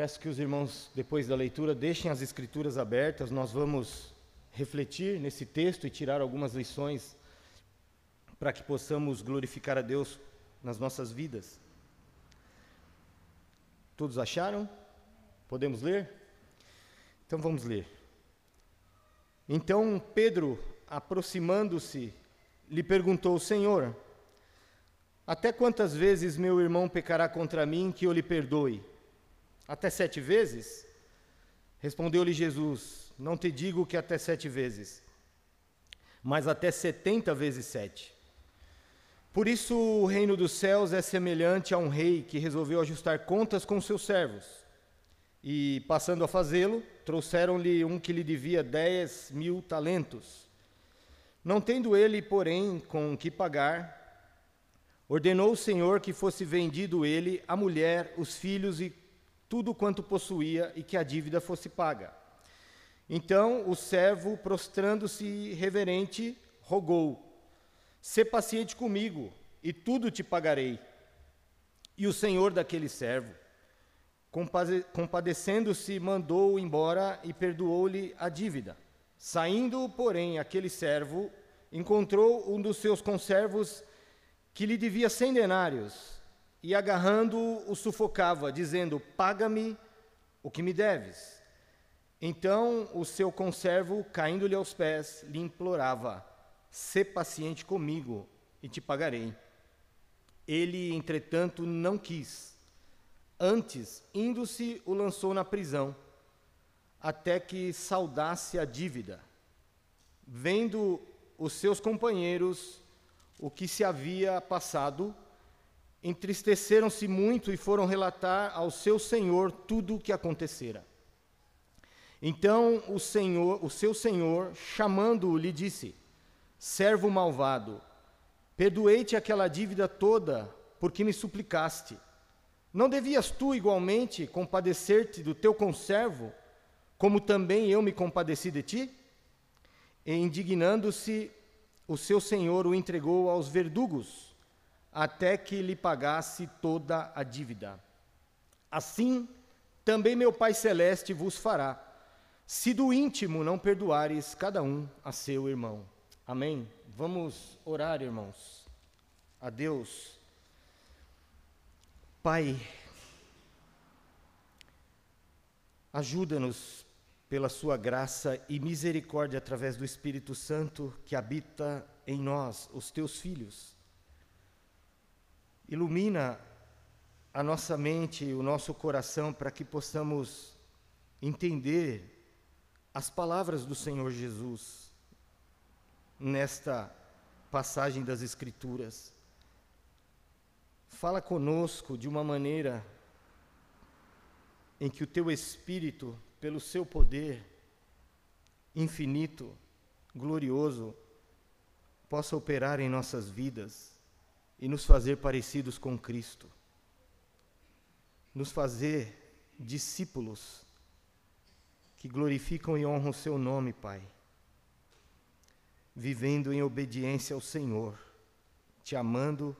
Peço que os irmãos, depois da leitura, deixem as escrituras abertas, nós vamos refletir nesse texto e tirar algumas lições para que possamos glorificar a Deus nas nossas vidas. Todos acharam? Podemos ler? Então vamos ler. Então Pedro, aproximando-se, lhe perguntou: Senhor, até quantas vezes meu irmão pecará contra mim que eu lhe perdoe? Até sete vezes? Respondeu-lhe Jesus: Não te digo que até sete vezes, mas até setenta vezes sete. Por isso o reino dos céus é semelhante a um rei que resolveu ajustar contas com seus servos. E, passando a fazê-lo, trouxeram-lhe um que lhe devia dez mil talentos. Não tendo ele, porém, com que pagar, ordenou o Senhor que fosse vendido ele, a mulher, os filhos e tudo quanto possuía, e que a dívida fosse paga. Então o servo, prostrando-se reverente, rogou: Sê paciente comigo, e tudo te pagarei. E o senhor daquele servo, compadecendo-se, mandou-o embora e perdoou-lhe a dívida. Saindo, porém, aquele servo encontrou um dos seus conservos que lhe devia cem denários, e agarrando-o, o sufocava, dizendo: Paga-me o que me deves. Então o seu conservo, caindo-lhe aos pés, lhe implorava: Sê paciente comigo e te pagarei. Ele, entretanto, não quis. Antes, indo-se, o lançou na prisão, até que saudasse a dívida. Vendo os seus companheiros o que se havia passado, entristeceram-se muito e foram relatar ao seu senhor tudo o que acontecera. Então o senhor, o seu senhor, chamando-o, lhe disse: Servo malvado, perdoei-te aquela dívida toda, porque me suplicaste. Não devias tu igualmente compadecer-te do teu conservo, como também eu me compadeci de ti? E indignando-se, o seu senhor o entregou aos verdugos, até que lhe pagasse toda a dívida. Assim, também meu Pai Celeste vos fará, se do íntimo não perdoares cada um a seu irmão. Amém? Vamos orar, irmãos, a Deus. Pai, ajuda-nos pela Sua graça e misericórdia através do Espírito Santo que habita em nós, os Teus filhos. Ilumina a nossa mente o nosso coração para que possamos entender as palavras do Senhor Jesus nesta passagem das Escrituras. Fala conosco de uma maneira em que o teu Espírito, pelo seu poder infinito, glorioso, possa operar em nossas vidas e nos fazer parecidos com Cristo. Nos fazer discípulos que glorificam e honram o seu nome, Pai vivendo em obediência ao Senhor, te amando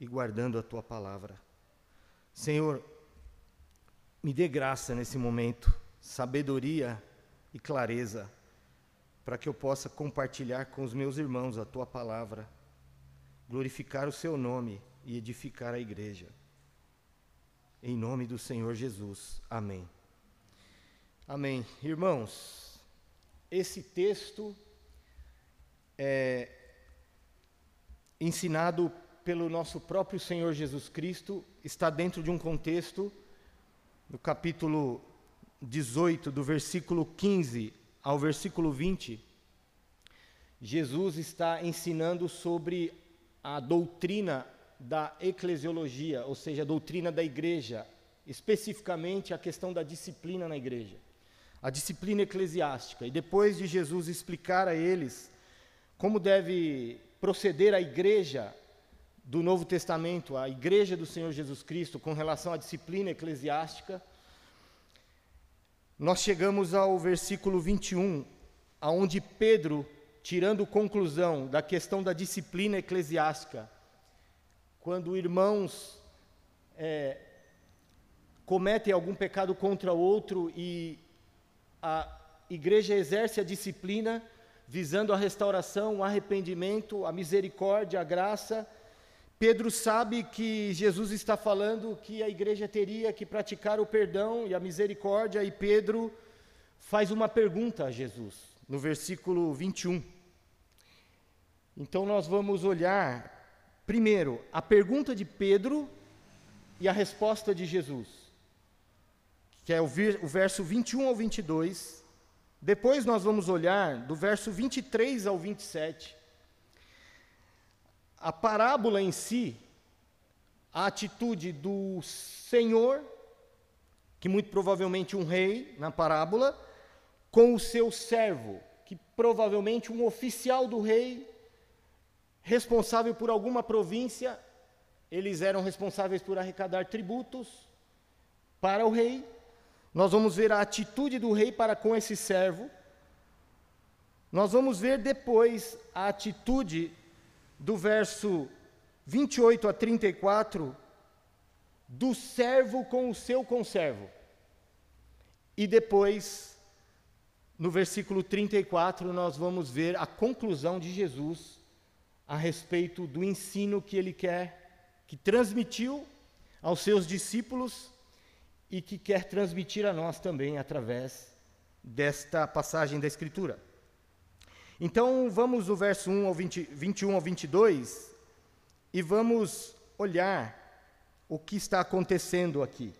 e guardando a tua palavra. Senhor, me dê graça nesse momento, sabedoria e clareza, para que eu possa compartilhar com os meus irmãos a tua palavra, glorificar o seu nome e edificar a igreja. Em nome do Senhor Jesus. Amém. Amém. Irmãos, esse texto é, ensinado pelo nosso próprio Senhor Jesus Cristo, está dentro de um contexto, no capítulo 18, do versículo 15 ao versículo 20, Jesus está ensinando sobre a doutrina da eclesiologia, ou seja, a doutrina da igreja, especificamente a questão da disciplina na igreja, a disciplina eclesiástica. E depois de Jesus explicar a eles como deve proceder a igreja do Novo Testamento, a igreja do Senhor Jesus Cristo, com relação à disciplina eclesiástica, nós chegamos ao versículo 21, aonde Pedro, tirando conclusão da questão da disciplina eclesiástica, quando irmãos é, cometem algum pecado contra outro e a igreja exerce a disciplina visando a restauração, o arrependimento, a misericórdia, a graça. Pedro sabe que Jesus está falando que a igreja teria que praticar o perdão e a misericórdia, e Pedro faz uma pergunta a Jesus, no versículo 21. Então nós vamos olhar primeiro a pergunta de Pedro e a resposta de Jesus, que é o, verso 21 ao 22 depois nós vamos olhar do verso 23 ao 27. A parábola em si, a atitude do Senhor, que muito provavelmente um rei na parábola, com o seu servo, que provavelmente um oficial do rei, responsável por alguma província, eles eram responsáveis por arrecadar tributos para o rei. Nós vamos ver a atitude do rei para com esse servo. Nós vamos ver depois a atitude do verso 28 a 34 do servo com o seu conservo. E depois, no versículo 34, nós vamos ver a conclusão de Jesus a respeito do ensino que ele quer, que transmitiu aos seus discípulos e que quer transmitir a nós também através desta passagem da Escritura. Então, vamos do verso 1 ao 20, 21 ao 22 e vamos olhar o que está acontecendo aqui.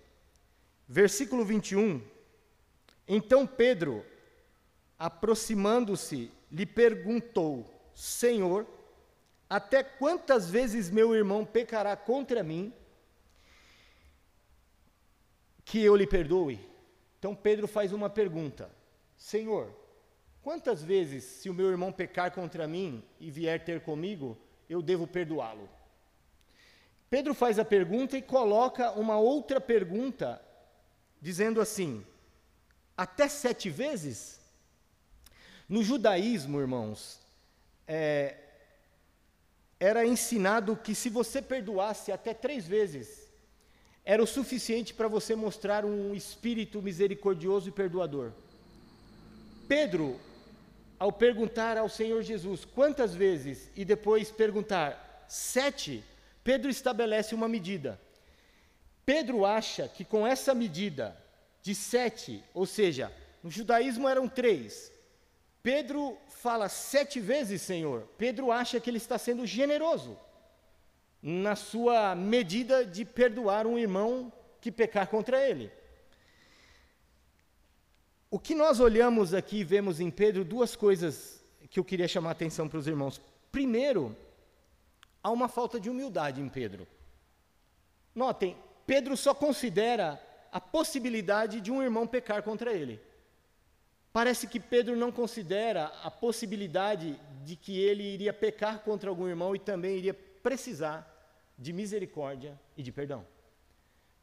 Versículo 21. Então Pedro, aproximando-se, lhe perguntou: Senhor, até quantas vezes meu irmão pecará contra mim que eu lhe perdoe? Então Pedro faz uma pergunta: Senhor, quantas vezes, se o meu irmão pecar contra mim e vier ter comigo, eu devo perdoá-lo? Pedro faz a pergunta e coloca uma outra pergunta, dizendo assim: até sete vezes? No judaísmo, irmãos, é, era ensinado que se você perdoasse até três vezes, era o suficiente para você mostrar um espírito misericordioso e perdoador. Pedro, ao perguntar ao Senhor Jesus quantas vezes e depois perguntar sete, Pedro estabelece uma medida. Pedro acha que com essa medida de sete, ou seja, no judaísmo eram três, Pedro fala sete vezes Senhor. Pedro acha que ele está sendo generoso na sua medida de perdoar um irmão que pecar contra ele. O que nós olhamos aqui e vemos em Pedro, duas coisas que eu queria chamar a atenção para os irmãos. Primeiro, há uma falta de humildade em Pedro. Notem, Pedro só considera a possibilidade de um irmão pecar contra ele. Parece que Pedro não considera a possibilidade de que ele iria pecar contra algum irmão e também iria precisar de misericórdia e de perdão.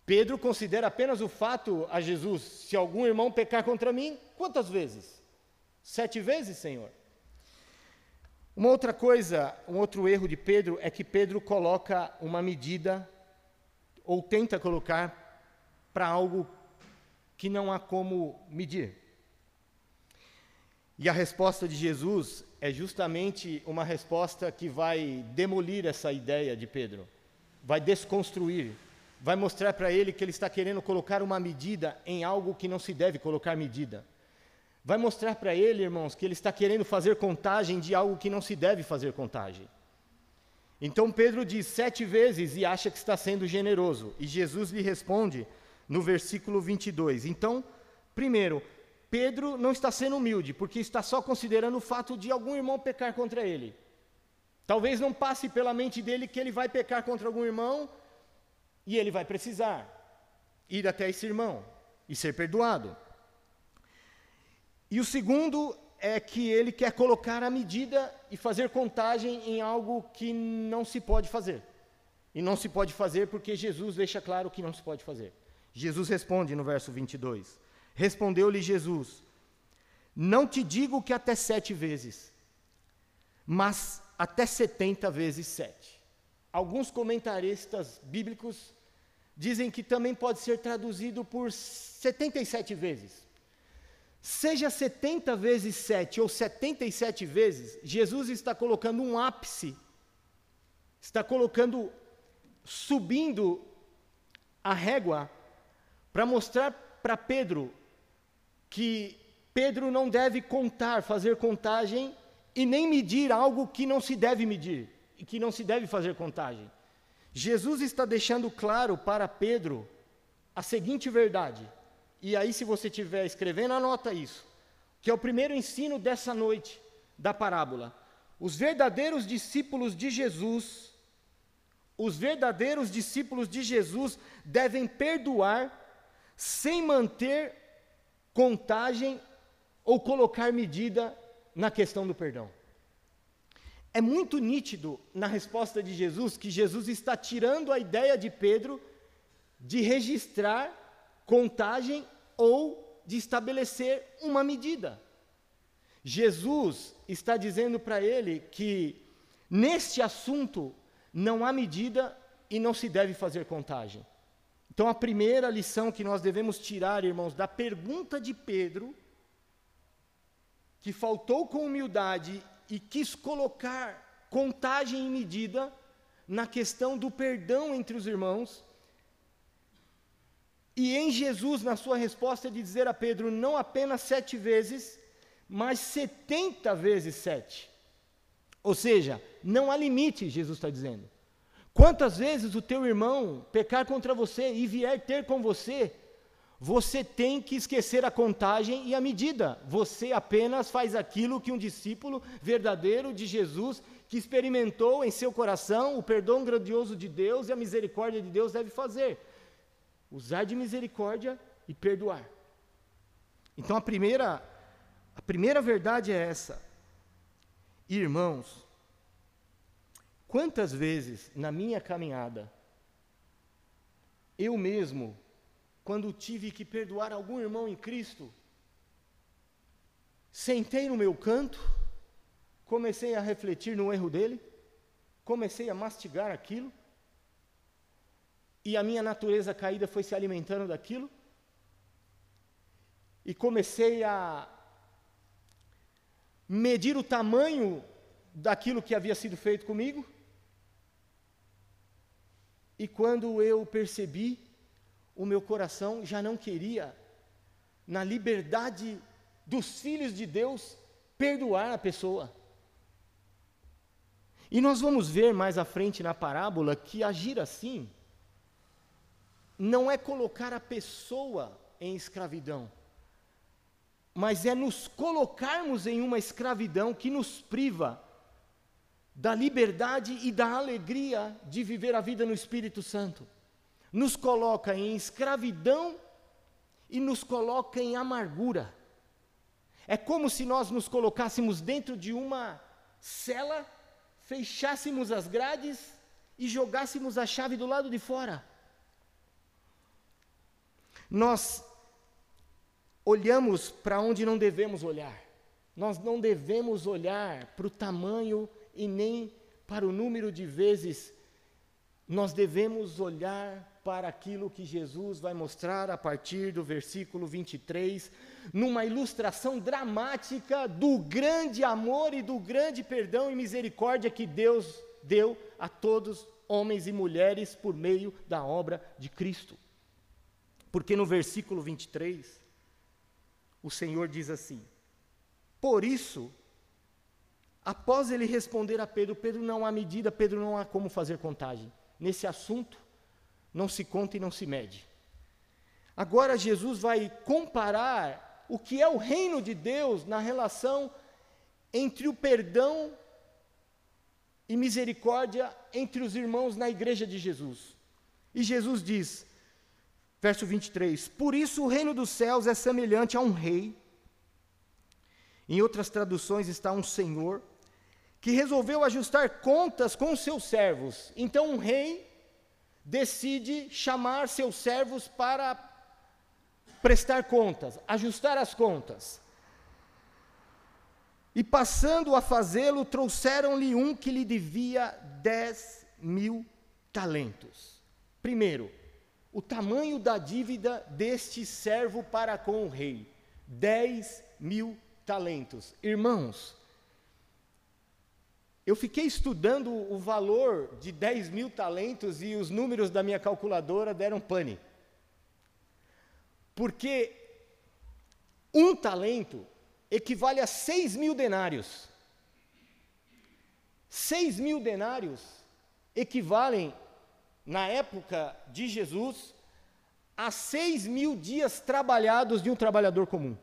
Pedro considera apenas o fato a Jesus: se algum irmão pecar contra mim, quantas vezes? Sete vezes, Senhor. Uma outra coisa, um outro erro de Pedro é que Pedro coloca uma medida, ou tenta colocar, para algo que não há como medir. E a resposta de Jesus é justamente uma resposta que vai demolir essa ideia de Pedro vai desconstruir, vai mostrar para ele que ele está querendo colocar uma medida em algo que não se deve colocar medida. Vai mostrar para ele, irmãos, que ele está querendo fazer contagem de algo que não se deve fazer contagem. Então Pedro diz sete vezes e acha que está sendo generoso. E Jesus lhe responde no versículo 22. Então, primeiro, Pedro não está sendo humilde, porque está só considerando o fato de algum irmão pecar contra ele. Talvez não passe pela mente dele que ele vai pecar contra algum irmão e ele vai precisar ir até esse irmão e ser perdoado. E o segundo é que ele quer colocar a medida e fazer contagem em algo que não se pode fazer. E não se pode fazer porque Jesus deixa claro que não se pode fazer. Jesus responde no verso 22. Respondeu-lhe Jesus: Não te digo que até sete vezes, mas até 70 vezes 7. Alguns comentaristas bíblicos dizem que também pode ser traduzido por 77 vezes. Seja 70 vezes 7 ou 77 vezes, Jesus está colocando um ápice, está colocando, subindo a régua, para mostrar para Pedro que Pedro não deve contar, fazer contagem e nem medir algo que não se deve medir e que não se deve fazer contagem. Jesus está deixando claro para Pedro a seguinte verdade, e aí, se você estiver escrevendo, anota isso, que é o primeiro ensino dessa noite da parábola. Os verdadeiros discípulos de Jesus, os verdadeiros discípulos de Jesus devem perdoar sem manter contagem ou colocar medida na questão do perdão. É muito nítido na resposta de Jesus que Jesus está tirando a ideia de Pedro de registrar contagem ou de estabelecer uma medida. Jesus está dizendo para ele que neste assunto não há medida e não se deve fazer contagem. Então, a primeira lição que nós devemos tirar, irmãos, da pergunta de Pedro, que faltou com humildade e quis colocar contagem e medida na questão do perdão entre os irmãos. E em Jesus, na sua resposta, de dizer a Pedro não apenas sete vezes, mas setenta vezes sete. Ou seja, não há limite, Jesus está dizendo. Quantas vezes o teu irmão pecar contra você e vier ter com você, você tem que esquecer a contagem e a medida. Você apenas faz aquilo que um discípulo verdadeiro de Jesus, que experimentou em seu coração o perdão grandioso de Deus e a misericórdia de Deus, deve fazer: usar de misericórdia e perdoar. Então a primeira, a primeira verdade é essa. Irmãos, quantas vezes na minha caminhada eu mesmo quando tive que perdoar algum irmão em Cristo, sentei no meu canto, comecei a refletir no erro dele, comecei a mastigar aquilo, e a minha natureza caída foi se alimentando daquilo, e comecei a medir o tamanho daquilo que havia sido feito comigo, e quando eu percebi, o meu coração já não queria, na liberdade dos filhos de Deus, perdoar a pessoa. E nós vamos ver mais à frente na parábola que agir assim não é colocar a pessoa em escravidão, mas é nos colocarmos em uma escravidão que nos priva da liberdade e da alegria de viver a vida no Espírito Santo nos coloca em escravidão e nos coloca em amargura. É como se nós nos colocássemos dentro de uma cela, fechássemos as grades e jogássemos a chave do lado de fora. Nós olhamos para onde não devemos olhar. Nós não devemos olhar para o tamanho e nem para o número de vezes. Nós devemos olhar para aquilo que Jesus vai mostrar a partir do versículo 23, numa ilustração dramática do grande amor e do grande perdão e misericórdia que Deus deu a todos, homens e mulheres, por meio da obra de Cristo. Porque no versículo 23, o Senhor diz assim: Por isso, após ele responder a Pedro, Pedro não há medida, Pedro não há como fazer contagem. Nesse assunto, não se conta e não se mede. Agora Jesus vai comparar o que é o reino de Deus na relação entre o perdão e misericórdia entre os irmãos na igreja de Jesus. E Jesus diz, verso 23: Por isso o reino dos céus é semelhante a um rei. Em outras traduções está um senhor que resolveu ajustar contas com seus servos. Então, um rei decide chamar seus servos para prestar contas, ajustar as contas. E passando a fazê-lo, trouxeram-lhe um que lhe devia dez mil talentos. Primeiro, o tamanho da dívida deste servo para com o rei: 10 mil talentos. Irmãos, eu fiquei estudando o valor de 10 mil talentos e os números da minha calculadora deram pane. Porque um talento equivale a 6 mil denários. 6 mil denários equivalem, na época de Jesus, a 6 mil dias trabalhados de um trabalhador comum.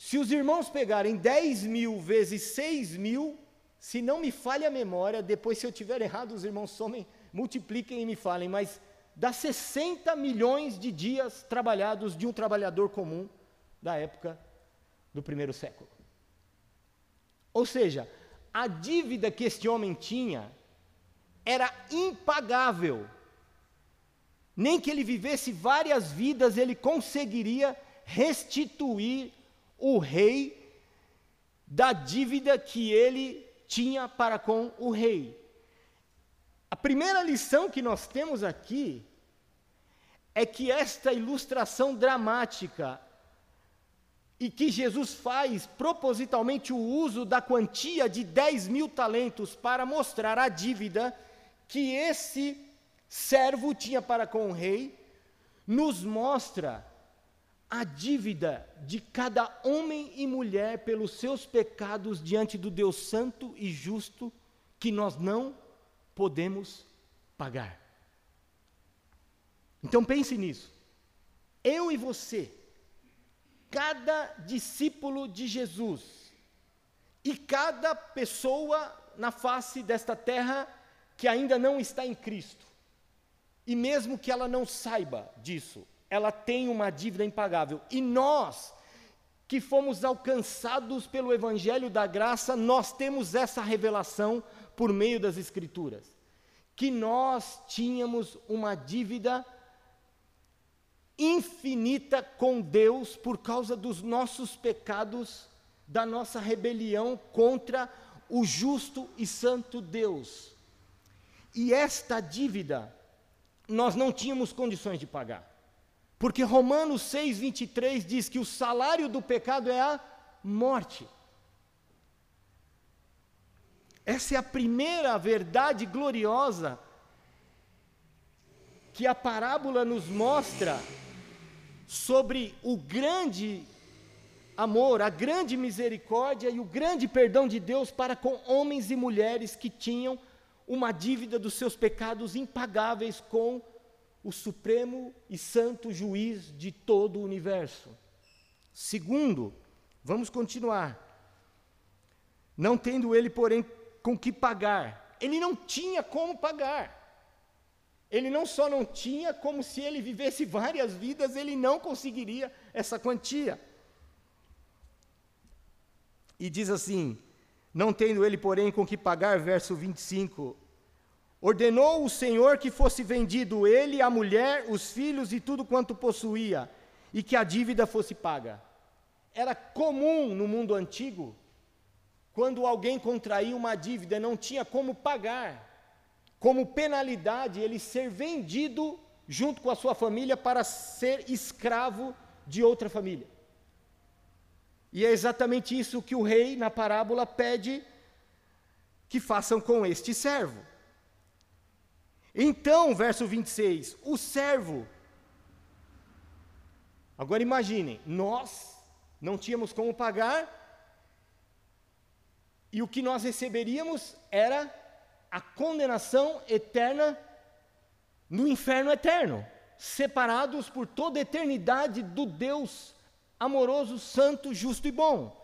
Se os irmãos pegarem 10 mil vezes 6 mil, se não me falha a memória, depois se eu tiver errado, os irmãos somem, multipliquem e me falem, mas dá 60 milhões de dias trabalhados de um trabalhador comum da época do primeiro século. Ou seja, a dívida que este homem tinha era impagável. Nem que ele vivesse várias vidas, ele conseguiria restituir o rei da dívida que ele tinha para com o rei. A primeira lição que nós temos aqui é que esta ilustração dramática e que Jesus faz propositalmente o uso da quantia de 10 mil talentos para mostrar a dívida que esse servo tinha para com o rei, nos mostra a dívida de cada homem e mulher pelos seus pecados diante do Deus Santo e Justo que nós não podemos pagar. Então pense nisso. Eu e você cada discípulo de Jesus e cada pessoa na face desta terra que ainda não está em Cristo, e mesmo que ela não saiba disso, ela tem uma dívida impagável. E nós, que fomos alcançados pelo Evangelho da Graça, nós temos essa revelação por meio das Escrituras, que nós tínhamos uma dívida infinita com Deus por causa dos nossos pecados, da nossa rebelião contra o justo e santo Deus. E esta dívida nós não tínhamos condições de pagar. Porque Romanos 6, 23 diz que o salário do pecado é a morte. Essa é a primeira verdade gloriosa que a parábola nos mostra sobre o grande amor, a grande misericórdia e o grande perdão de Deus para com homens e mulheres que tinham uma dívida dos seus pecados impagáveis com o supremo e santo juiz de todo o universo. Segundo, vamos continuar. Não tendo ele, porém, com que pagar. Ele não tinha como pagar. Ele não só não tinha, como se ele vivesse várias vidas, ele não conseguiria essa quantia. E diz assim: Não tendo ele, porém, com que pagar, verso 25, ordenou o Senhor que fosse vendido ele, a mulher, os filhos e tudo quanto possuía, e que a dívida fosse paga. Era comum no mundo antigo, quando alguém contraía uma dívida e não tinha como pagar, como penalidade ele ser vendido junto com a sua família para ser escravo de outra família. E é exatamente isso que o rei, na parábola, pede que façam com este servo. Então, verso 26, o servo. Agora imaginem, nós não tínhamos como pagar, e o que nós receberíamos era a condenação eterna no inferno eterno, separados por toda a eternidade do Deus amoroso, santo, justo e bom.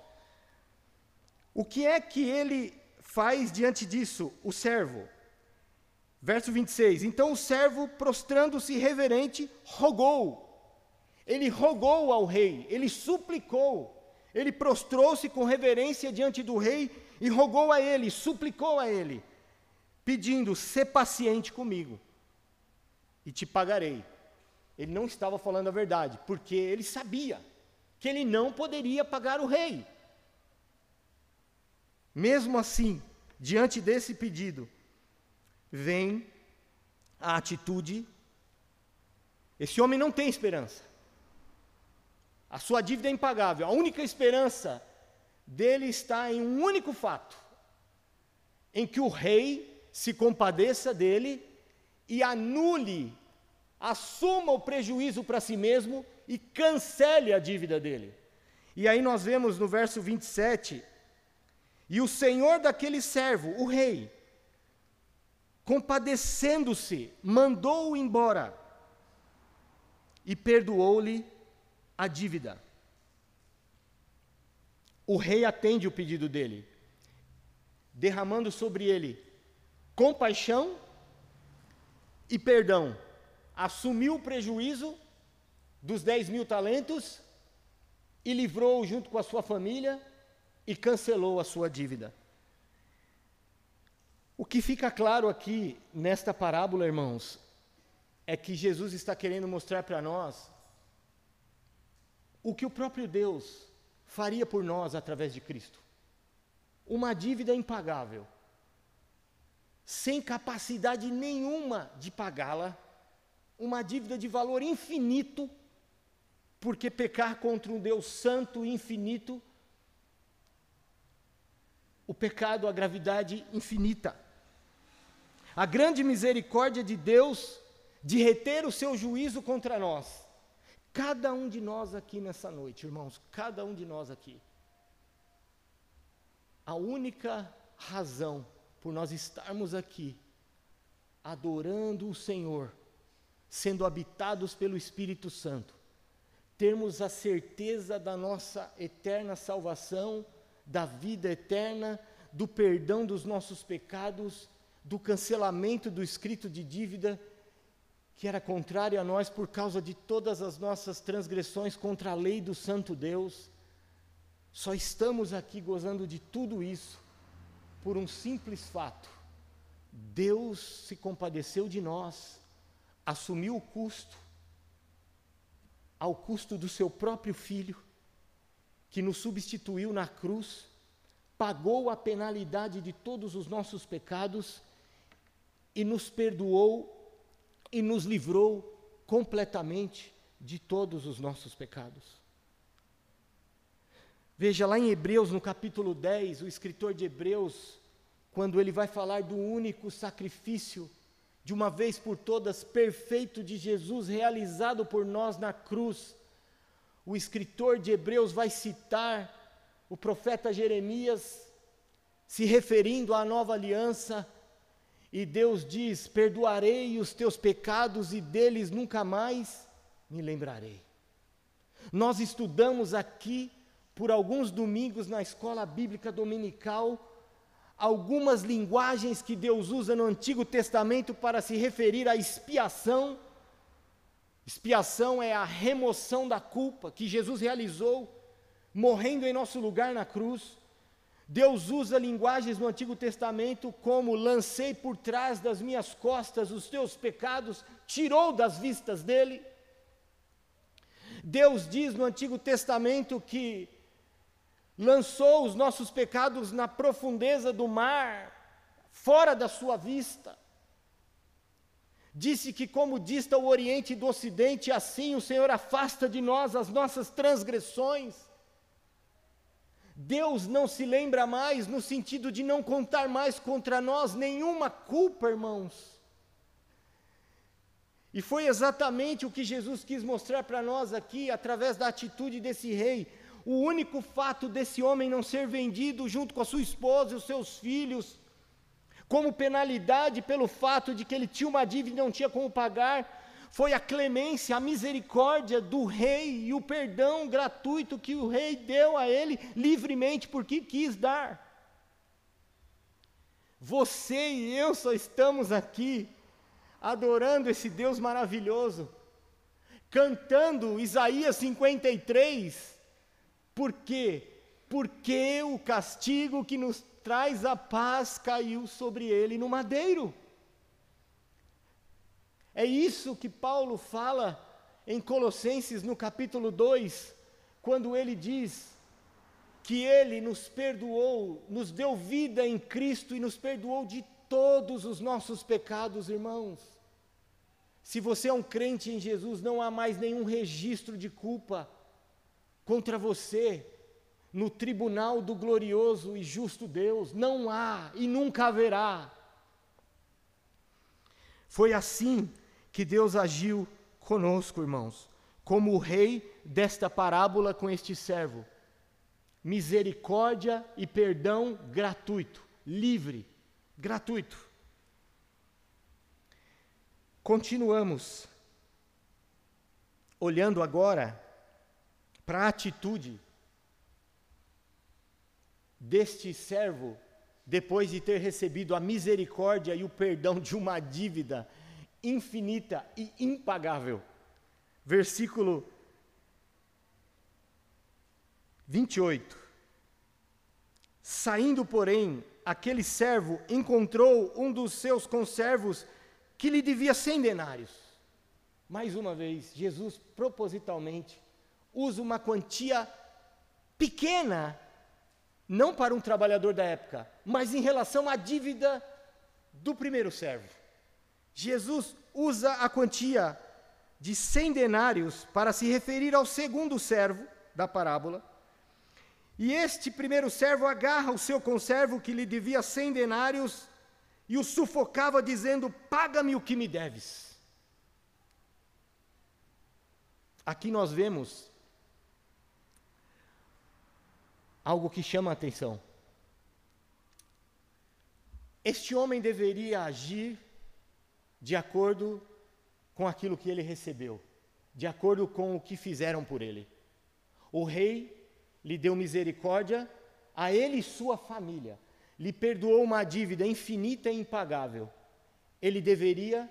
O que é que ele faz diante disso, o servo? Verso 26: Então o servo, prostrando-se reverente, rogou. Ele rogou ao rei, ele suplicou, ele prostrou-se com reverência diante do rei e rogou a ele, suplicou a ele pedindo: "Sê paciente comigo e te pagarei". Ele não estava falando a verdade, porque ele sabia que ele não poderia pagar o rei. Mesmo assim, diante desse pedido, vem a atitude Esse homem não tem esperança. A sua dívida é impagável. A única esperança dele está em um único fato: em que o rei se compadeça dele e anule, assuma o prejuízo para si mesmo e cancele a dívida dele. E aí nós vemos no verso 27, e o senhor daquele servo, o rei, compadecendo-se, mandou-o embora e perdoou-lhe a dívida. O rei atende o pedido dele, derramando sobre ele compaixão e perdão. Assumiu o prejuízo dos 10 mil talentos e livrou junto com a sua família e cancelou a sua dívida. O que fica claro aqui nesta parábola, irmãos, é que Jesus está querendo mostrar para nós o que o próprio Deus faria por nós através de Cristo. Uma dívida impagável, sem capacidade nenhuma de pagá-la, uma dívida de valor infinito porque pecar contra um Deus santo e infinito, o pecado, a gravidade infinita. A grande misericórdia de Deus de reter o seu juízo contra nós. Cada um de nós aqui nessa noite, irmãos, cada um de nós aqui. A única razão por nós estarmos aqui, adorando o Senhor, sendo habitados pelo Espírito Santo, termos a certeza da nossa eterna salvação, da vida eterna, do perdão dos nossos pecados, do cancelamento do escrito de dívida que era contrário a nós por causa de todas as nossas transgressões contra a lei do Santo Deus. Só estamos aqui gozando de tudo isso por um simples fato: Deus se compadeceu de nós, assumiu o custo, ao custo do seu próprio filho, que nos substituiu na cruz, pagou a penalidade de todos os nossos pecados e nos perdoou e nos livrou completamente de todos os nossos pecados. Veja lá em Hebreus, no capítulo 10, o escritor de Hebreus, quando ele vai falar do único sacrifício de uma vez por todas perfeito de Jesus realizado por nós na cruz. O escritor de Hebreus vai citar o profeta Jeremias se referindo à nova aliança, e Deus diz: Perdoarei os teus pecados e deles nunca mais me lembrarei. Nós estudamos aqui por alguns domingos na escola bíblica dominical algumas linguagens que Deus usa no Antigo Testamento para se referir à expiação. Expiação é a remoção da culpa que Jesus realizou, morrendo em nosso lugar na cruz. Deus usa linguagens no Antigo Testamento como lancei por trás das minhas costas os teus pecados, tirou das vistas dele. Deus diz no Antigo Testamento que lançou os nossos pecados na profundeza do mar, fora da sua vista. Disse que, como dista o Oriente do Ocidente, assim o Senhor afasta de nós as nossas transgressões. Deus não se lembra mais, no sentido de não contar mais contra nós nenhuma culpa, irmãos. E foi exatamente o que Jesus quis mostrar para nós aqui, através da atitude desse rei o único fato desse homem não ser vendido junto com a sua esposa e os seus filhos, como penalidade pelo fato de que ele tinha uma dívida e não tinha como pagar, foi a clemência, a misericórdia do rei e o perdão gratuito que o rei deu a ele livremente porque quis dar. Você e eu só estamos aqui adorando esse Deus maravilhoso, cantando Isaías 53, por quê? Porque o castigo que nos traz a paz caiu sobre ele no madeiro. É isso que Paulo fala em Colossenses no capítulo 2, quando ele diz que ele nos perdoou, nos deu vida em Cristo e nos perdoou de todos os nossos pecados, irmãos. Se você é um crente em Jesus, não há mais nenhum registro de culpa contra você no tribunal do glorioso e justo Deus. Não há e nunca haverá. Foi assim que Deus agiu conosco, irmãos, como o rei desta parábola com este servo. Misericórdia e perdão gratuito, livre, gratuito. Continuamos olhando agora para a atitude deste servo depois de ter recebido a misericórdia e o perdão de uma dívida infinita e impagável. Versículo 28. Saindo, porém, aquele servo encontrou um dos seus conservos que lhe devia cem denários. Mais uma vez, Jesus propositalmente usa uma quantia pequena, não para um trabalhador da época, mas em relação à dívida do primeiro servo. Jesus usa a quantia de cem denários para se referir ao segundo servo da parábola. E este primeiro servo agarra o seu conservo que lhe devia cem denários e o sufocava, dizendo: Paga-me o que me deves. Aqui nós vemos algo que chama a atenção. Este homem deveria agir de acordo com aquilo que ele recebeu, de acordo com o que fizeram por ele. O rei lhe deu misericórdia a ele e sua família lhe perdoou uma dívida infinita e impagável, ele deveria,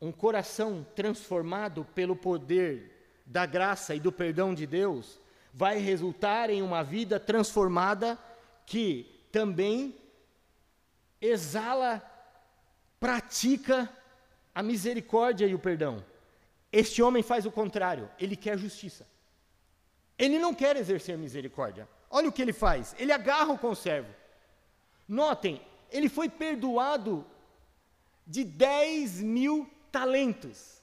um coração transformado pelo poder da graça e do perdão de Deus, vai resultar em uma vida transformada que também exala, pratica a misericórdia e o perdão. Este homem faz o contrário, ele quer justiça. Ele não quer exercer misericórdia. Olha o que ele faz: ele agarra o conservo. Notem, ele foi perdoado de 10 mil talentos.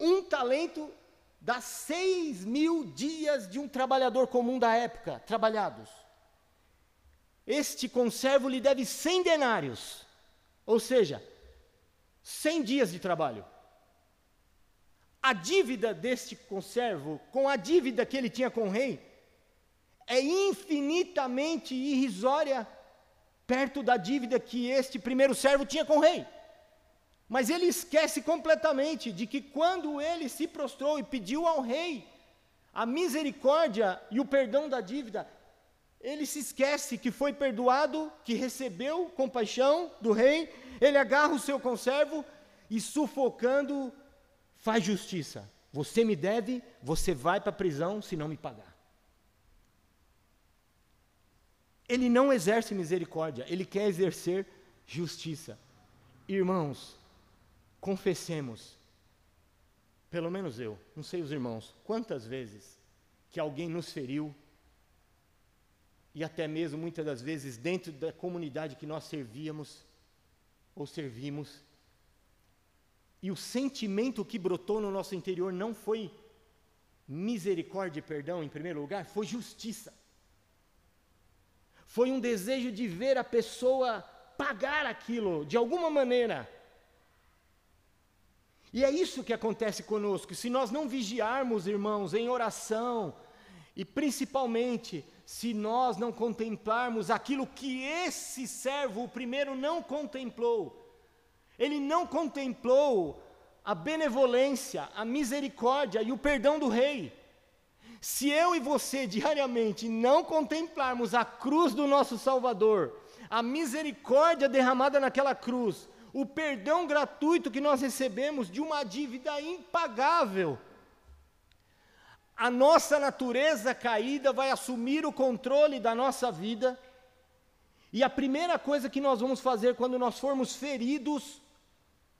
Um talento dá 6 mil dias de um trabalhador comum da época, trabalhados. Este conservo lhe deve 100 denários, ou seja, 100 dias de trabalho. A dívida deste conservo, com a dívida que ele tinha com o rei, é infinitamente irrisória perto da dívida que este primeiro servo tinha com o rei. Mas ele esquece completamente de que quando ele se prostrou e pediu ao rei a misericórdia e o perdão da dívida, ele se esquece que foi perdoado, que recebeu compaixão do rei, ele agarra o seu conservo e sufocando faz justiça. Você me deve, você vai para a prisão se não me pagar. Ele não exerce misericórdia, ele quer exercer justiça. Irmãos, confessemos, pelo menos eu, não sei os irmãos, quantas vezes que alguém nos feriu, e até mesmo muitas das vezes dentro da comunidade que nós servíamos ou servimos, e o sentimento que brotou no nosso interior não foi misericórdia e perdão em primeiro lugar, foi justiça. Foi um desejo de ver a pessoa pagar aquilo de alguma maneira. E é isso que acontece conosco. Se nós não vigiarmos, irmãos, em oração, e principalmente se nós não contemplarmos aquilo que esse servo, o primeiro, não contemplou, ele não contemplou a benevolência, a misericórdia e o perdão do rei. Se eu e você diariamente não contemplarmos a cruz do nosso Salvador, a misericórdia derramada naquela cruz, o perdão gratuito que nós recebemos de uma dívida impagável, a nossa natureza caída vai assumir o controle da nossa vida, e a primeira coisa que nós vamos fazer quando nós formos feridos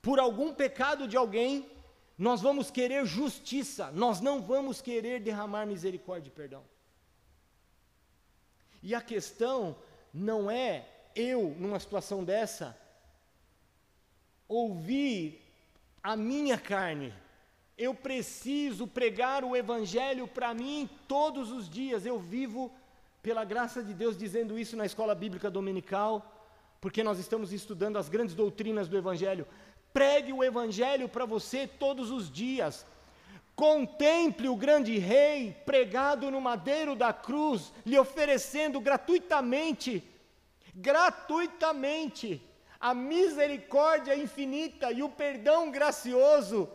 por algum pecado de alguém, nós vamos querer justiça, nós não vamos querer derramar misericórdia e perdão. E a questão não é eu, numa situação dessa, ouvir a minha carne. Eu preciso pregar o Evangelho para mim todos os dias. Eu vivo, pela graça de Deus, dizendo isso na escola bíblica dominical, porque nós estamos estudando as grandes doutrinas do Evangelho. Pregue o Evangelho para você todos os dias. Contemple o grande rei pregado no madeiro da cruz, lhe oferecendo gratuitamente, gratuitamente, a misericórdia infinita e o perdão gracioso,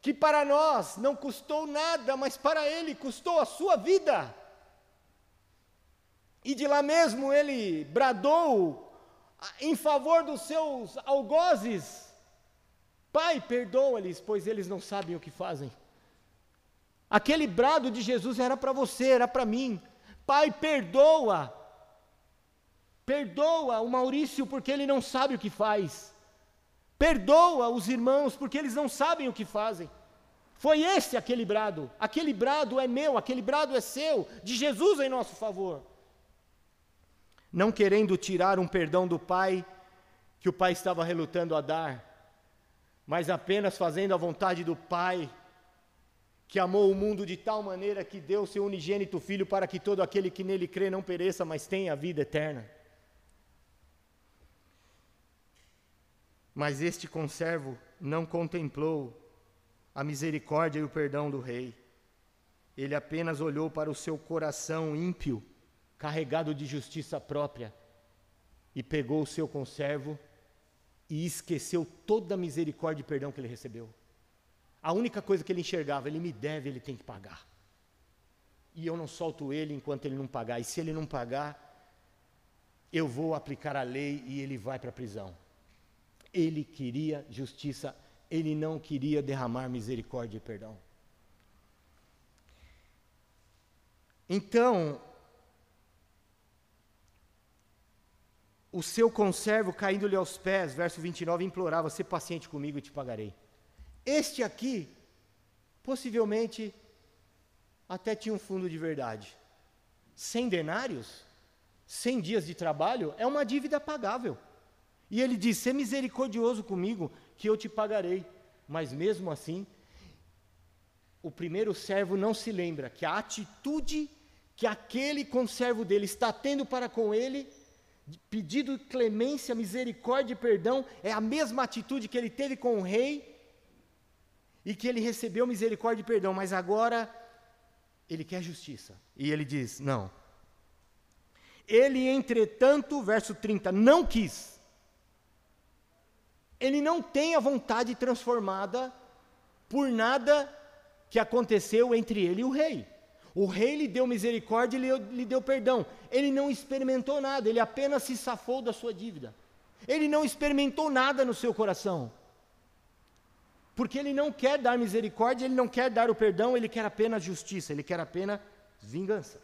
que para nós não custou nada, mas para ele custou a sua vida. E de lá mesmo ele bradou em favor dos seus algozes: Pai, perdoa-lhes, pois eles não sabem o que fazem. Aquele brado de Jesus era para você, era para mim. Pai, perdoa. Perdoa o Maurício porque ele não sabe o que faz. Perdoa os irmãos porque eles não sabem o que fazem. Foi esse aquele brado. Aquele brado é meu, aquele brado é seu, de Jesus em nosso favor. Não querendo tirar um perdão do Pai que o Pai estava relutando a dar, mas apenas fazendo a vontade do Pai que amou o mundo de tal maneira que deu seu unigênito Filho para que todo aquele que nele crê não pereça, mas tenha a vida eterna. Mas este conservo não contemplou a misericórdia e o perdão do rei. Ele apenas olhou para o seu coração ímpio, carregado de justiça própria, e pegou o seu conservo e esqueceu toda a misericórdia e perdão que ele recebeu. A única coisa que ele enxergava, ele me deve, ele tem que pagar. E eu não solto ele enquanto ele não pagar. E se ele não pagar, eu vou aplicar a lei e ele vai para a prisão. Ele queria justiça, ele não queria derramar misericórdia e perdão. Então, o seu conservo caindo-lhe aos pés, verso 29, implorava: "Se paciente comigo e te pagarei". Este aqui, possivelmente, até tinha um fundo de verdade. Sem denários, sem dias de trabalho, é uma dívida pagável. E ele diz: Ser misericordioso comigo, que eu te pagarei. Mas mesmo assim, o primeiro servo não se lembra que a atitude que aquele conservo dele está tendo para com ele, pedido clemência, misericórdia e perdão, é a mesma atitude que ele teve com o rei e que ele recebeu misericórdia e perdão, mas agora ele quer justiça. E ele diz: não. Ele, entretanto, verso 30, não quis. Ele não tem a vontade transformada por nada que aconteceu entre ele e o rei. O rei lhe deu misericórdia e lhe, deu perdão. Ele não experimentou nada, ele apenas se safou da sua dívida. Ele não experimentou nada no seu coração. Porque ele não quer dar misericórdia, ele não quer dar o perdão, ele quer apenas justiça, ele quer apenas vingança.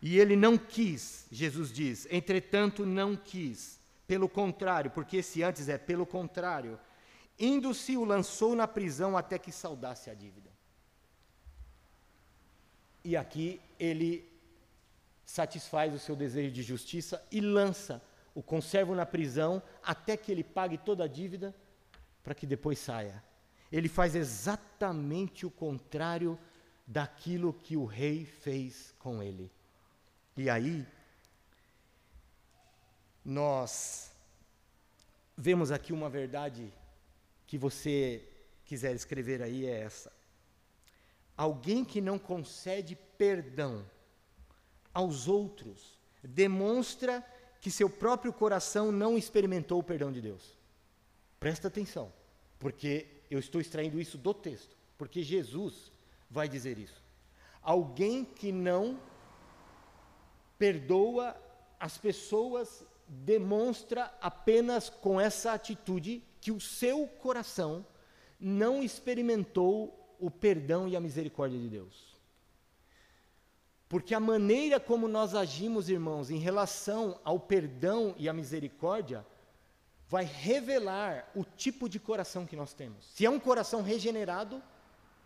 E ele não quis, Jesus diz, entretanto não quis, pelo contrário, porque esse antes é pelo contrário, indo-se o lançou na prisão até que saudasse a dívida. E aqui ele satisfaz o seu desejo de justiça e lança o conservo na prisão até que ele pague toda a dívida para que depois saia. Ele faz exatamente o contrário daquilo que o rei fez com ele. E aí, nós vemos aqui uma verdade que você quiser escrever aí é essa. Alguém que não concede perdão aos outros demonstra que seu próprio coração não experimentou o perdão de Deus. Presta atenção. Porque eu estou extraindo isso do texto, porque Jesus vai dizer isso. Alguém que não perdoa as pessoas demonstra apenas com essa atitude que o seu coração não experimentou o perdão e a misericórdia de Deus. Porque a maneira como nós agimos, irmãos, em relação ao perdão e à misericórdia, vai revelar o tipo de coração que nós temos. Se é um coração regenerado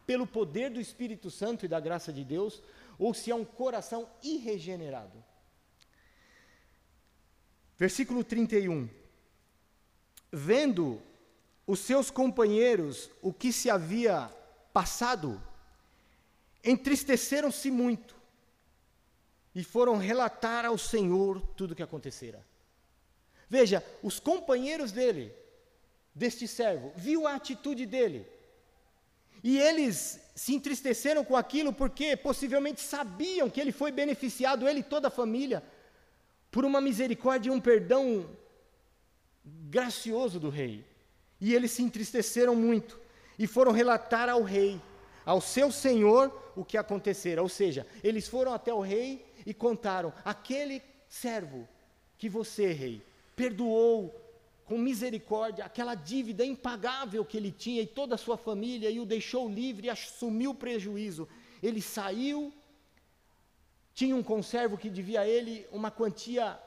pelo poder do Espírito Santo e da graça de Deus, ou se é um coração irregenerado. Versículo 31. vendo os seus companheiros o que se havia passado, entristeceram-se muito e foram relatar ao Senhor tudo o que acontecera. Veja, os companheiros dele, deste servo, viu a atitude dele. E eles se entristeceram com aquilo porque possivelmente sabiam que ele foi beneficiado, ele e toda a família, por uma misericórdia e um perdão gracioso do rei. E eles se entristeceram muito e foram relatar ao rei, ao seu senhor, o que acontecera. Ou seja, eles foram até o rei e contaram: aquele servo que você, rei, perdoou com misericórdia aquela dívida impagável que ele tinha e toda a sua família e o deixou livre e assumiu o prejuízo. Ele saiu, tinha um conservo que devia a ele uma quantia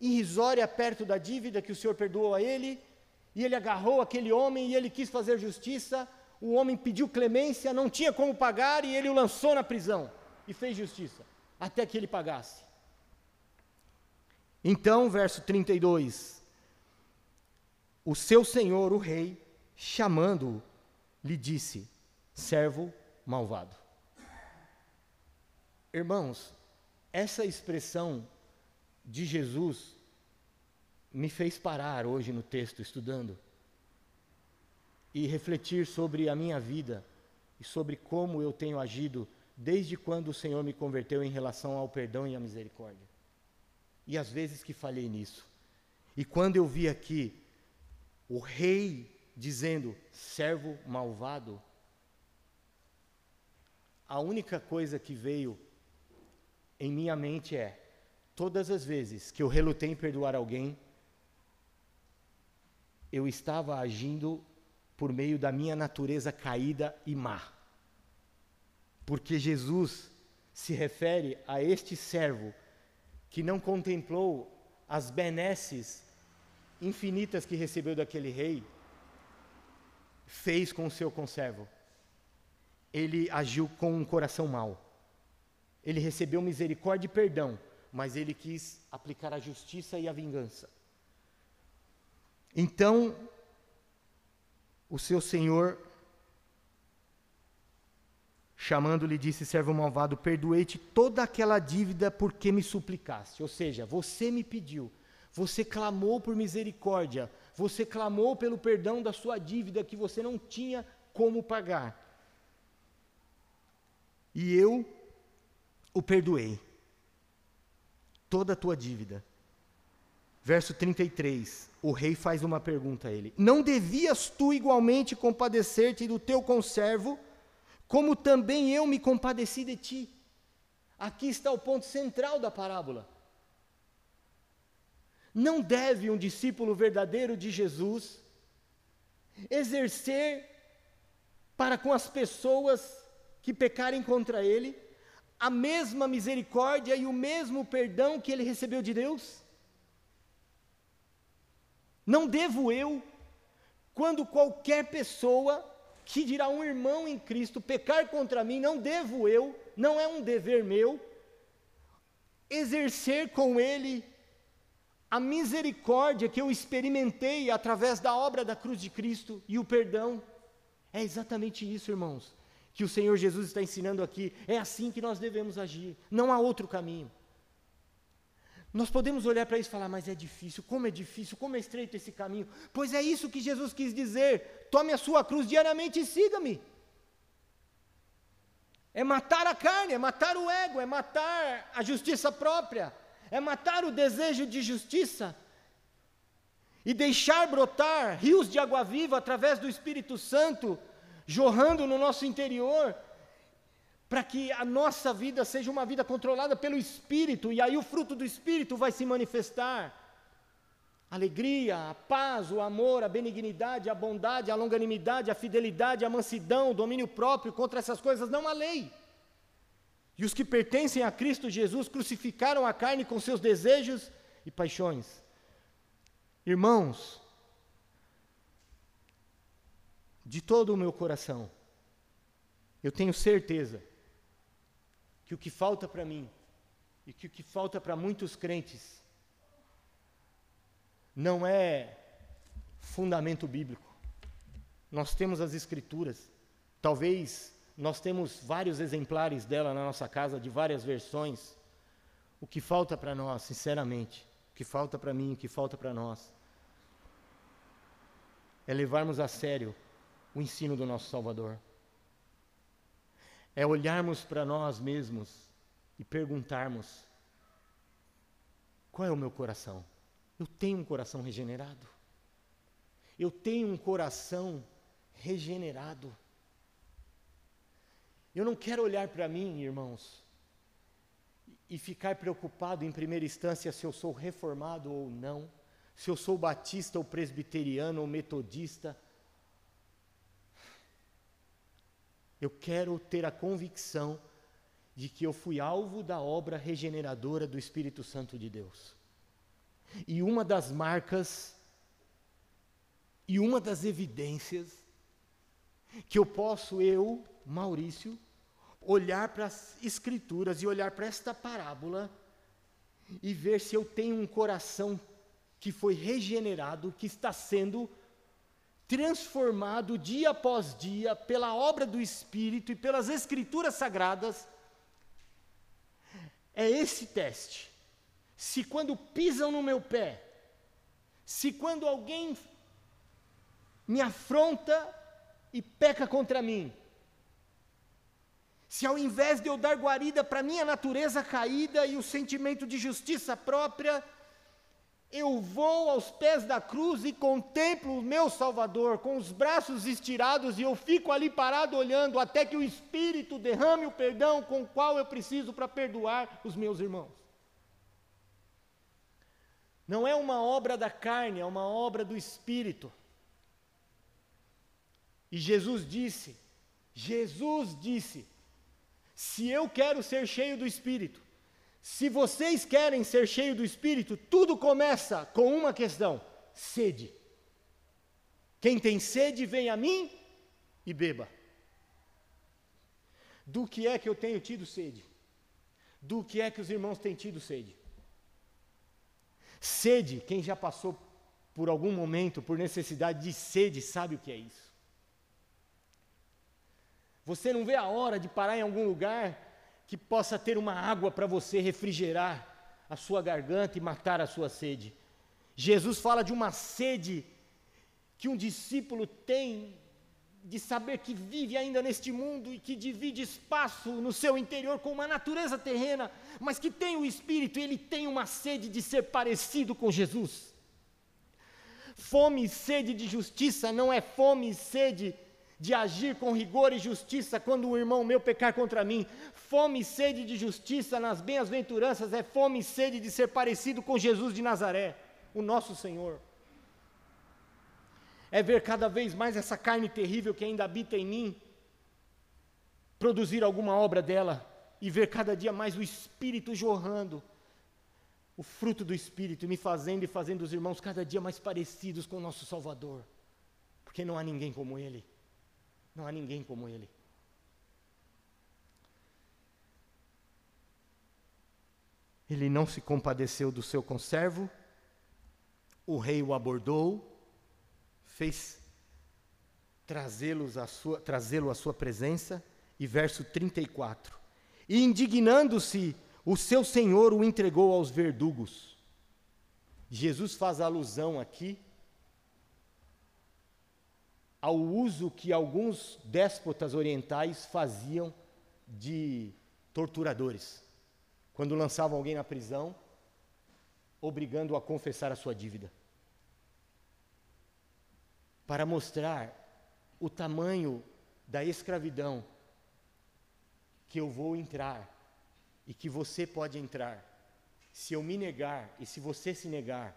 irrisória perto da dívida que o Senhor perdoou a ele, e ele agarrou aquele homem e ele quis fazer justiça. O homem pediu clemência, não tinha como pagar e ele o lançou na prisão e fez justiça até que ele pagasse. Então, verso 32: O seu senhor, o rei, chamando-o, lhe disse: servo malvado. Irmãos, essa expressão de Jesus me fez parar hoje no texto estudando e refletir sobre a minha vida e sobre como eu tenho agido desde quando o Senhor me converteu em relação ao perdão e à misericórdia. E às vezes que falhei nisso. E quando eu vi aqui o rei dizendo servo malvado, a única coisa que veio em minha mente é: todas as vezes que eu relutei em perdoar alguém, eu estava agindo por meio da minha natureza caída e má. Porque Jesus se refere a este servo que não contemplou as benesses infinitas que recebeu daquele rei, fez com o seu conservo. Ele agiu com um coração mau. Ele recebeu misericórdia e perdão, mas ele quis aplicar a justiça e a vingança. Então, o seu senhor, chamando-lhe, disse: Servo malvado, perdoei-te toda aquela dívida porque me suplicaste. Ou seja, você me pediu, você clamou por misericórdia, você clamou pelo perdão da sua dívida que você não tinha como pagar. E eu o perdoei. Toda a tua dívida. Verso 33, o rei faz uma pergunta a ele: Não devias tu igualmente compadecer-te do teu conservo, como também eu me compadeci de ti? Aqui está o ponto central da parábola. Não deve um discípulo verdadeiro de Jesus exercer para com as pessoas que pecarem contra ele a mesma misericórdia e o mesmo perdão que ele recebeu de Deus? Não devo eu, quando qualquer pessoa, que dirá um irmão em Cristo, pecar contra mim, não devo eu, não é um dever meu, exercer com ele a misericórdia que eu experimentei através da obra da cruz de Cristo e o perdão. É exatamente isso, irmãos, que o Senhor Jesus está ensinando aqui. É assim que nós devemos agir, não há outro caminho. Nós podemos olhar para isso e falar, mas é difícil, como é difícil, como é estreito esse caminho. Pois é isso que Jesus quis dizer: tome a sua cruz diariamente e siga-me. É matar a carne, é matar o ego, é matar a justiça própria, é matar o desejo de justiça e deixar brotar rios de água viva através do Espírito Santo, jorrando no nosso interior, para que a nossa vida seja uma vida controlada pelo Espírito, e aí o fruto do Espírito vai se manifestar. Alegria, a paz, o amor, a benignidade, a bondade, a longanimidade, a fidelidade, a mansidão, o domínio próprio, contra essas coisas não há lei. E os que pertencem a Cristo Jesus crucificaram a carne com seus desejos e paixões. Irmãos, de todo o meu coração, eu tenho certeza que o que falta para mim e que o que falta para muitos crentes não é fundamento bíblico. Nós temos as escrituras. Talvez nós temos vários exemplares dela na nossa casa, de várias versões. O que falta para nós, sinceramente, o que falta para mim, o que falta para nós, é levarmos a sério o ensino do nosso Salvador. É olharmos para nós mesmos e perguntarmos: qual é o meu coração? Eu tenho um coração regenerado? Eu tenho um coração regenerado. Eu não quero olhar para mim, irmãos, e ficar preocupado em primeira instância se eu sou reformado ou não, se eu sou batista ou presbiteriano ou metodista. Eu quero ter a convicção de que eu fui alvo da obra regeneradora do Espírito Santo de Deus. E uma das marcas e uma das evidências que eu posso, eu, Maurício, olhar para as Escrituras e olhar para esta parábola e ver se eu tenho um coração que foi regenerado, que está sendo transformado dia após dia pela obra do Espírito e pelas Escrituras Sagradas. É esse teste. Se quando pisam no meu pé, se quando alguém me afronta e peca contra mim, se ao invés de eu dar guarida para minha natureza caída e o sentimento de justiça própria, eu vou aos pés da cruz e contemplo o meu Salvador com os braços estirados e eu fico ali parado olhando até que o Espírito derrame o perdão com o qual eu preciso para perdoar os meus irmãos. Não é uma obra da carne, é uma obra do Espírito. E Jesus disse: Jesus disse, se eu quero ser cheio do Espírito, se vocês querem ser cheios do Espírito, tudo começa com uma questão: sede. Quem tem sede, vem a mim e beba. Do que é que eu tenho tido sede? Do que é que os irmãos têm tido sede? Sede, quem já passou por algum momento, por necessidade de sede, sabe o que é isso. Você não vê a hora de parar em algum lugar que possa ter uma água para você refrigerar a sua garganta e matar a sua sede. Jesus fala de uma sede que um discípulo tem de saber que vive ainda neste mundo e que divide espaço no seu interior com uma natureza terrena, mas que tem o espírito ele tem uma sede de ser parecido com Jesus. Fome e sede de justiça não é fome e sede de agir com rigor e justiça quando um irmão meu pecar contra mim. Fome e sede de justiça nas bem-aventuranças é fome e sede de ser parecido com Jesus de Nazaré, o nosso Senhor é ver cada vez mais essa carne terrível que ainda habita em mim, produzir alguma obra dela e ver cada dia mais o Espírito jorrando, o fruto do Espírito, me fazendo e fazendo os irmãos cada dia mais parecidos com o nosso Salvador, porque não há ninguém como Ele, não há ninguém como Ele. Ele não se compadeceu do seu conservo, o rei o abordou, fez trazê-los a sua, trazê-lo à sua presença, e verso 34. E indignando-se, o seu senhor o entregou aos verdugos. Jesus faz alusão aqui ao uso que alguns déspotas orientais faziam de torturadores, quando lançavam alguém na prisão, obrigando-o a confessar a sua dívida para mostrar o tamanho da escravidão que eu vou entrar e que você pode entrar se eu me negar e se você se negar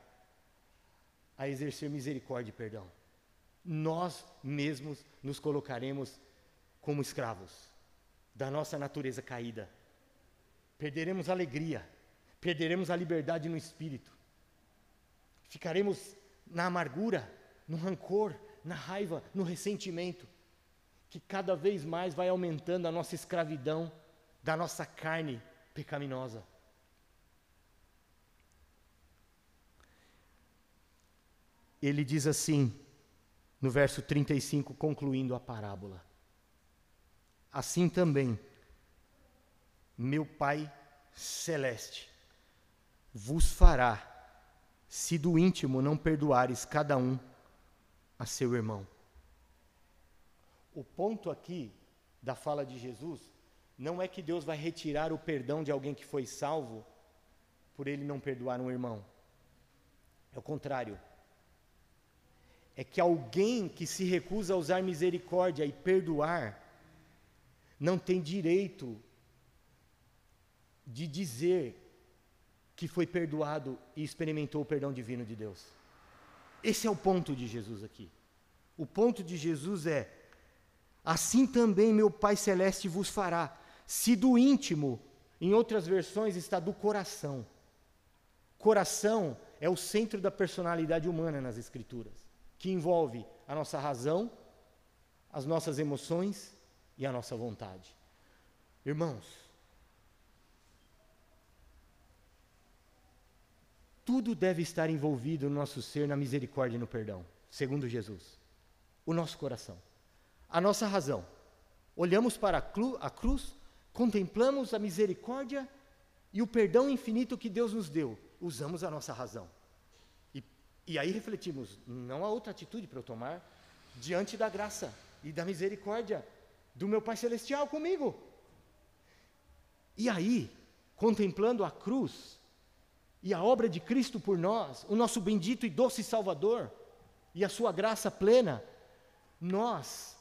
a exercer misericórdia e perdão. Nós mesmos nos colocaremos como escravos da nossa natureza caída. Perderemos a alegria, perderemos a liberdade no espírito. Ficaremos na amargura, no rancor, na raiva, no ressentimento, que cada vez mais vai aumentando a nossa escravidão da nossa carne pecaminosa. ele diz assim, no verso 35, concluindo a parábola: Assim também, meu Pai celeste vos fará, se do íntimo não perdoares cada um a seu irmão. O ponto aqui da fala de Jesus não é que Deus vai retirar o perdão de alguém que foi salvo por ele não perdoar um irmão. É o contrário. É que alguém que se recusa a usar misericórdia e perdoar não tem direito de dizer que foi perdoado e experimentou o perdão divino de Deus. Esse é o ponto de Jesus aqui. O ponto de Jesus é: assim também meu Pai Celeste vos fará, se do íntimo, em outras versões está do coração. Coração é o centro da personalidade humana nas Escrituras, que envolve a nossa razão, as nossas emoções e a nossa vontade. Irmãos, Tudo deve estar envolvido no nosso ser na misericórdia e no perdão, segundo Jesus. O nosso coração, a nossa razão. Olhamos para a, cru, a cruz, contemplamos a misericórdia e o perdão infinito que Deus nos deu. Usamos a nossa razão. E, e aí refletimos: não há outra atitude para eu tomar diante da graça e da misericórdia do meu Pai Celestial comigo. E aí, contemplando a cruz, e a obra de Cristo por nós, o nosso bendito e doce Salvador, e a sua graça plena, nós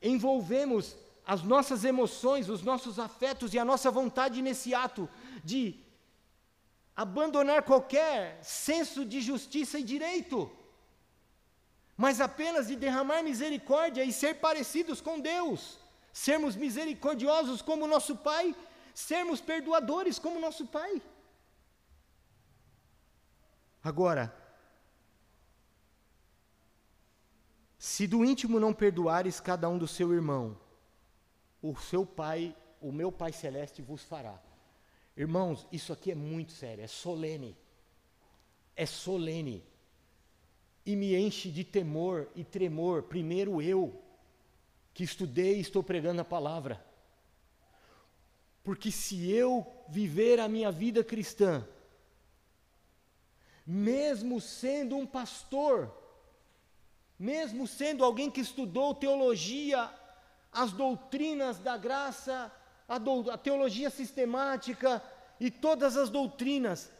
envolvemos as nossas emoções, os nossos afetos e a nossa vontade nesse ato de abandonar qualquer senso de justiça e direito, mas apenas de derramar misericórdia e ser parecidos com Deus, sermos misericordiosos como nosso Pai, sermos perdoadores como nosso Pai. Agora, se do íntimo não perdoares cada um do seu irmão, o seu Pai, o meu Pai Celeste vos fará. Irmãos, isso aqui é muito sério, é solene. É solene. E me enche de temor e tremor, primeiro eu, que estudei e estou pregando a palavra. Porque se eu viver a minha vida cristã mesmo sendo um pastor, mesmo sendo alguém que estudou teologia, as doutrinas da graça, a, do, a teologia sistemática e todas as doutrinas,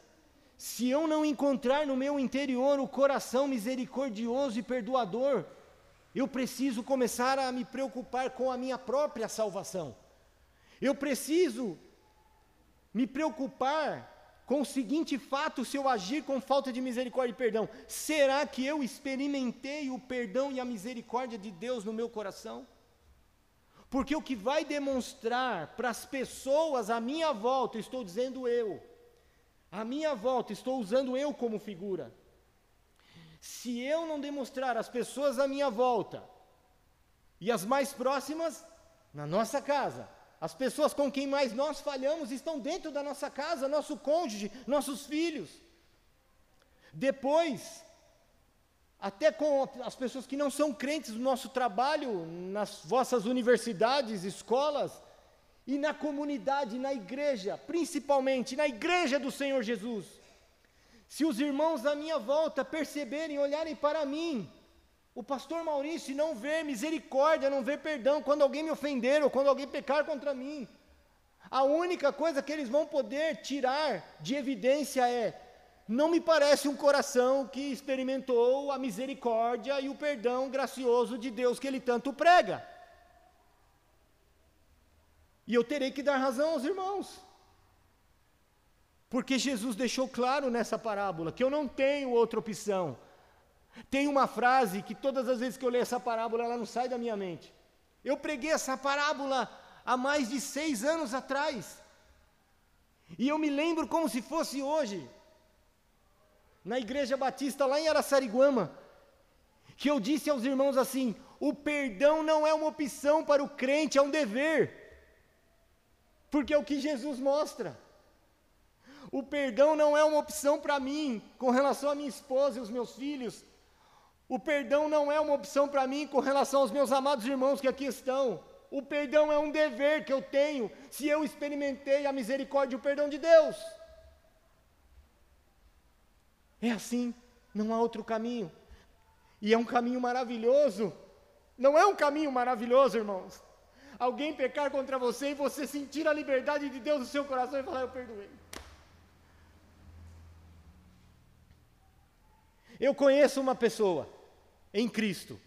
se eu não encontrar no meu interior o coração misericordioso e perdoador, eu preciso começar a me preocupar com a minha própria salvação. Eu preciso me preocupar com o seguinte fato: se eu agir com falta de misericórdia e perdão, será que eu experimentei o perdão e a misericórdia de Deus no meu coração? Porque o que vai demonstrar para as pessoas à minha volta, estou dizendo eu, à minha volta, estou usando eu como figura. Se eu não demonstrar às pessoas à minha volta, e as mais próximas, na nossa casa, as pessoas com quem mais nós falhamos estão dentro da nossa casa, nosso cônjuge, nossos filhos. Depois, até com as pessoas que não são crentes no nosso trabalho, nas vossas universidades, escolas, e na comunidade, na igreja, principalmente na igreja do Senhor Jesus. Se os irmãos à minha volta perceberem, olharem para mim, o pastor Maurício não vê misericórdia, não vê perdão quando alguém me ofender ou quando alguém pecar contra mim. A única coisa que eles vão poder tirar de evidência é: não me parece um coração que experimentou a misericórdia e o perdão gracioso de Deus que ele tanto prega. E eu terei que dar razão aos irmãos. Porque Jesus deixou claro nessa parábola que eu não tenho outra opção tem uma frase que todas as vezes que eu leio essa parábola, ela não sai da minha mente. Eu preguei essa parábola há mais de seis anos atrás. E eu me lembro como se fosse hoje, na Igreja Batista, lá em Araçariguama, que eu disse aos irmãos assim: o perdão não é uma opção para o crente, é um dever. Porque é o que Jesus mostra. O perdão não é uma opção para mim, com relação à minha esposa e os meus filhos, O perdão não é uma opção para mim com relação aos meus amados irmãos que aqui estão. O perdão é um dever que eu tenho se eu experimentei a misericórdia e o perdão de Deus. É assim, não há outro caminho. E é um caminho maravilhoso. Não é um caminho maravilhoso, irmãos. Alguém pecar contra você e você sentir a liberdade de Deus no seu coração e falar: Eu perdoei. Eu conheço uma pessoa em Cristo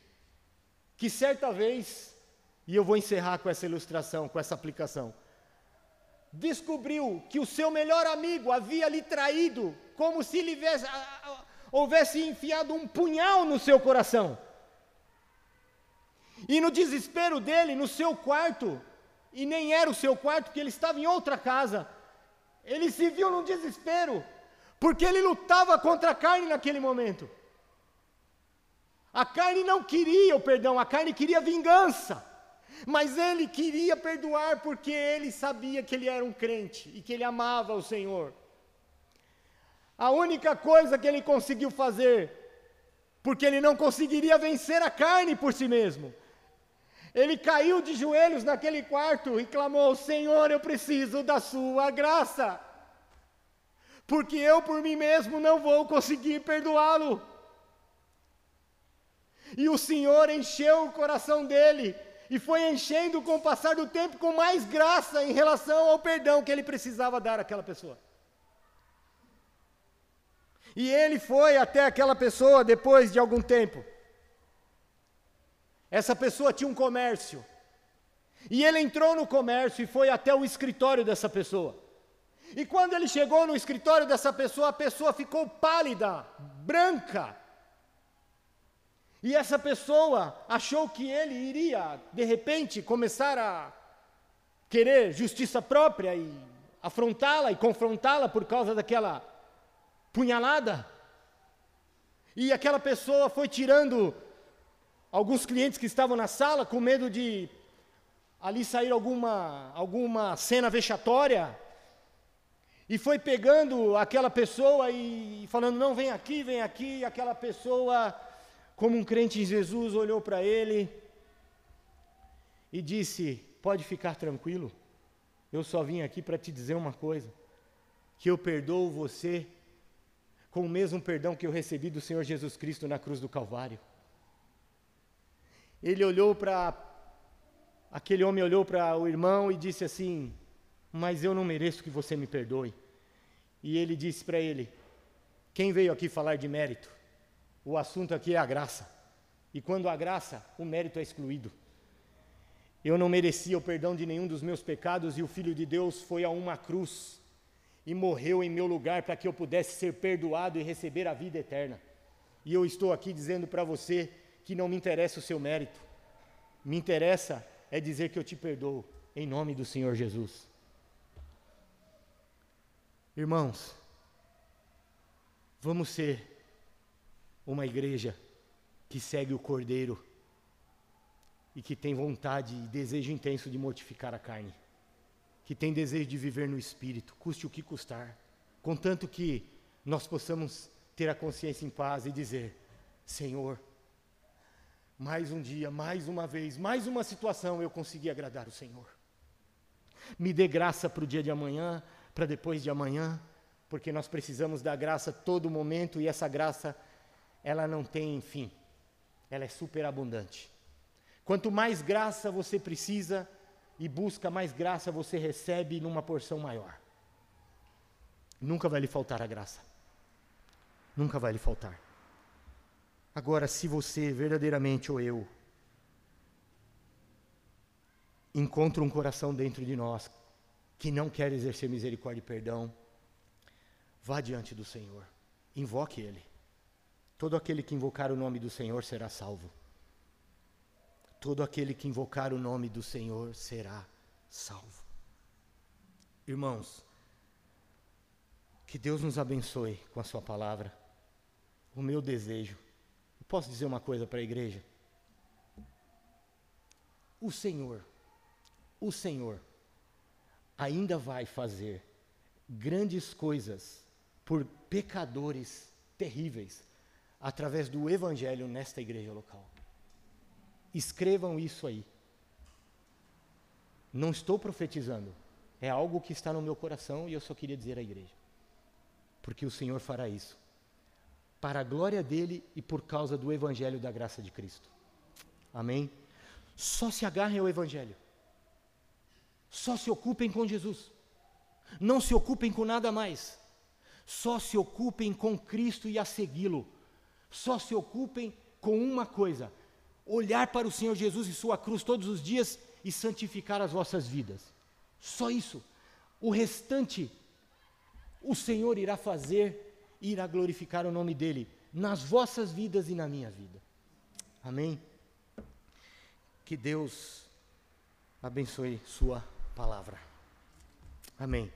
que certa vez, e eu vou encerrar com essa ilustração, com essa aplicação, descobriu que o seu melhor amigo havia lhe traído, como se lhe houvesse, enfiado um punhal no seu coração. E no desespero dele, no seu quarto, e nem era o seu quarto, porque ele estava em outra casa, ele se viu num desespero, porque ele lutava contra a carne naquele momento. A carne não queria o perdão, a carne queria vingança. Mas ele queria perdoar porque ele sabia que ele era um crente e que ele amava o Senhor. A única coisa que ele conseguiu fazer, porque ele não conseguiria vencer a carne por si mesmo, ele caiu de joelhos naquele quarto e clamou: Senhor, eu preciso da Sua graça porque eu por mim mesmo não vou conseguir perdoá-lo. E o Senhor encheu o coração dele, e foi enchendo com o passar do tempo com mais graça em relação ao perdão que ele precisava dar àquela pessoa. E ele foi até aquela pessoa depois de algum tempo. Essa pessoa tinha um comércio. E ele entrou no comércio e foi até o escritório dessa pessoa. E quando ele chegou no escritório dessa pessoa, a pessoa ficou pálida, branca. E essa pessoa achou que ele iria, de repente, começar a querer justiça própria e afrontá-la e confrontá-la por causa daquela punhalada. E aquela pessoa foi tirando alguns clientes que estavam na sala com medo de ali sair alguma, alguma cena vexatória. E foi pegando aquela pessoa e falando: não, vem aqui, vem aqui. E aquela pessoa, como um crente em Jesus, olhou para ele e disse: pode ficar tranquilo, eu só vim aqui para te dizer uma coisa: que eu perdoo você com o mesmo perdão que eu recebi do Senhor Jesus Cristo na cruz do Calvário. Ele olhou para. Aquele homem olhou para o irmão e disse assim: mas eu não mereço que você me perdoe. E ele disse para ele: Quem veio aqui falar de mérito? O assunto aqui é a graça. E quando há graça, o mérito é excluído. Eu não merecia o perdão de nenhum dos meus pecados e o Filho de Deus foi a uma cruz e morreu em meu lugar para que eu pudesse ser perdoado e receber a vida eterna. E eu estou aqui dizendo para você que não me interessa o seu mérito, me interessa é dizer que eu te perdoo, em nome do Senhor Jesus. Irmãos, vamos ser uma igreja que segue o Cordeiro e que tem vontade e desejo intenso de mortificar a carne, que tem desejo de viver no Espírito, custe o que custar, contanto que nós possamos ter a consciência em paz e dizer: Senhor, mais um dia, mais uma vez, mais uma situação eu consegui agradar o Senhor. Me dê graça para o dia de amanhã, para depois de amanhã, porque nós precisamos da graça todo momento e essa graça, ela não tem fim, ela é superabundante. Quanto mais graça você precisa e busca, mais graça você recebe numa porção maior. Nunca vai lhe faltar a graça. Nunca vai lhe faltar. Agora, se você verdadeiramente ou eu encontra um coração dentro de nós que não quer exercer misericórdia e perdão, vá diante do Senhor, invoque Ele. Todo aquele que invocar o nome do Senhor será salvo. Todo aquele que invocar o nome do Senhor será salvo. Irmãos, que Deus nos abençoe com a Sua palavra. O meu desejo. posso dizer uma coisa para a igreja? O Senhor, o Senhor, ainda vai fazer grandes coisas por pecadores terríveis, através do Evangelho nesta igreja local. Escrevam isso aí. Não estou profetizando, é algo que está no meu coração e eu só queria dizer à igreja. Porque o Senhor fará isso, para a glória dele e por causa do Evangelho da graça de Cristo. Amém? Só se agarrem ao Evangelho, só se ocupem com Jesus, não se ocupem com nada mais, só se ocupem com Cristo e a segui-lo, só se ocupem com uma coisa: olhar para o Senhor Jesus e Sua cruz todos os dias e santificar as vossas vidas. Só isso. O restante, o Senhor irá fazer e irá glorificar o nome dEle nas vossas vidas e na minha vida. Amém? Que Deus abençoe Sua palavra. Amém.